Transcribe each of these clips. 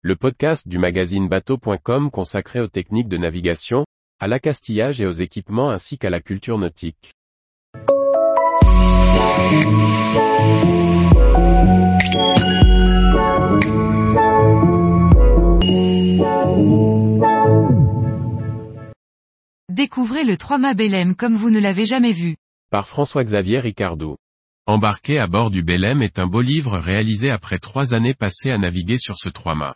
le podcast du magazine bateau.com consacré aux techniques de navigation, à l'accastillage et aux équipements ainsi qu'à la culture nautique. Découvrez le 3-mât Belém comme vous ne l'avez jamais vu. Par François-Xavier Ricardou. Embarqué à bord du Belém est un beau livre réalisé après trois années passées à naviguer sur ce trois-mâts.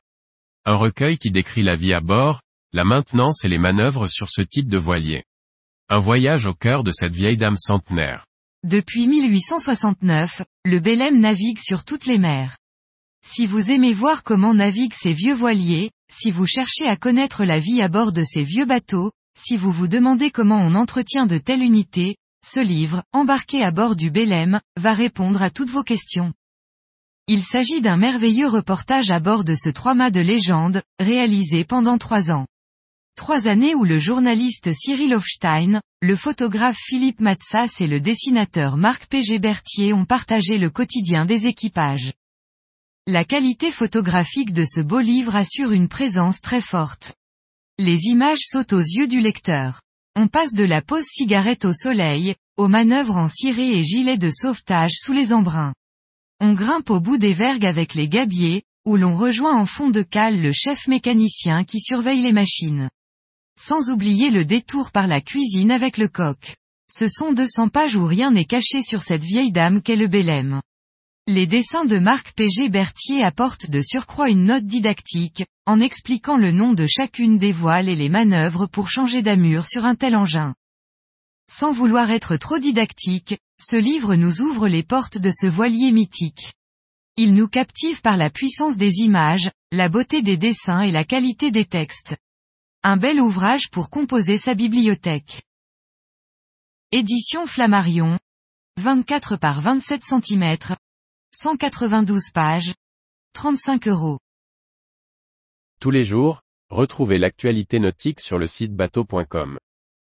Un recueil qui décrit la vie à bord, la maintenance et les manœuvres sur ce type de voilier. Un voyage au cœur de cette vieille dame centenaire. Depuis 1869, le Belém navigue sur toutes les mers. Si vous aimez voir comment naviguent ces vieux voiliers, si vous cherchez à connaître la vie à bord de ces vieux bateaux, si vous vous demandez comment on entretient de telles unités, ce livre, embarqué à bord du Belém, va répondre à toutes vos questions. Il s'agit d'un merveilleux reportage à bord de ce trois-mâts de légende, réalisé pendant trois ans. Trois années où le journaliste Cyril Hofstein, le photographe Philippe Matsas et le dessinateur Marc P. Berthier ont partagé le quotidien des équipages. La qualité photographique de ce beau livre assure une présence très forte. Les images sautent aux yeux du lecteur. On passe de la pause cigarette au soleil, aux manœuvres en ciré et gilet de sauvetage sous les embruns. On grimpe au bout des vergues avec les gabiers, où l'on rejoint en fond de cale le chef mécanicien qui surveille les machines. Sans oublier le détour par la cuisine avec le coq. Ce sont 200 pages où rien n'est caché sur cette vieille dame qu'est le Belém. Les dessins de Marc P.G. Berthier apportent de surcroît une note didactique, en expliquant le nom de chacune des voiles et les manœuvres pour changer d'amure sur un tel engin. Sans vouloir être trop didactique, ce livre nous ouvre les portes de ce voilier mythique. Il nous captive par la puissance des images, la beauté des dessins et la qualité des textes. Un bel ouvrage pour composer sa bibliothèque. Édition Flammarion. 24 par 27 cm. 192 pages. 35 euros. Tous les jours, retrouvez l'actualité nautique sur le site bateau.com.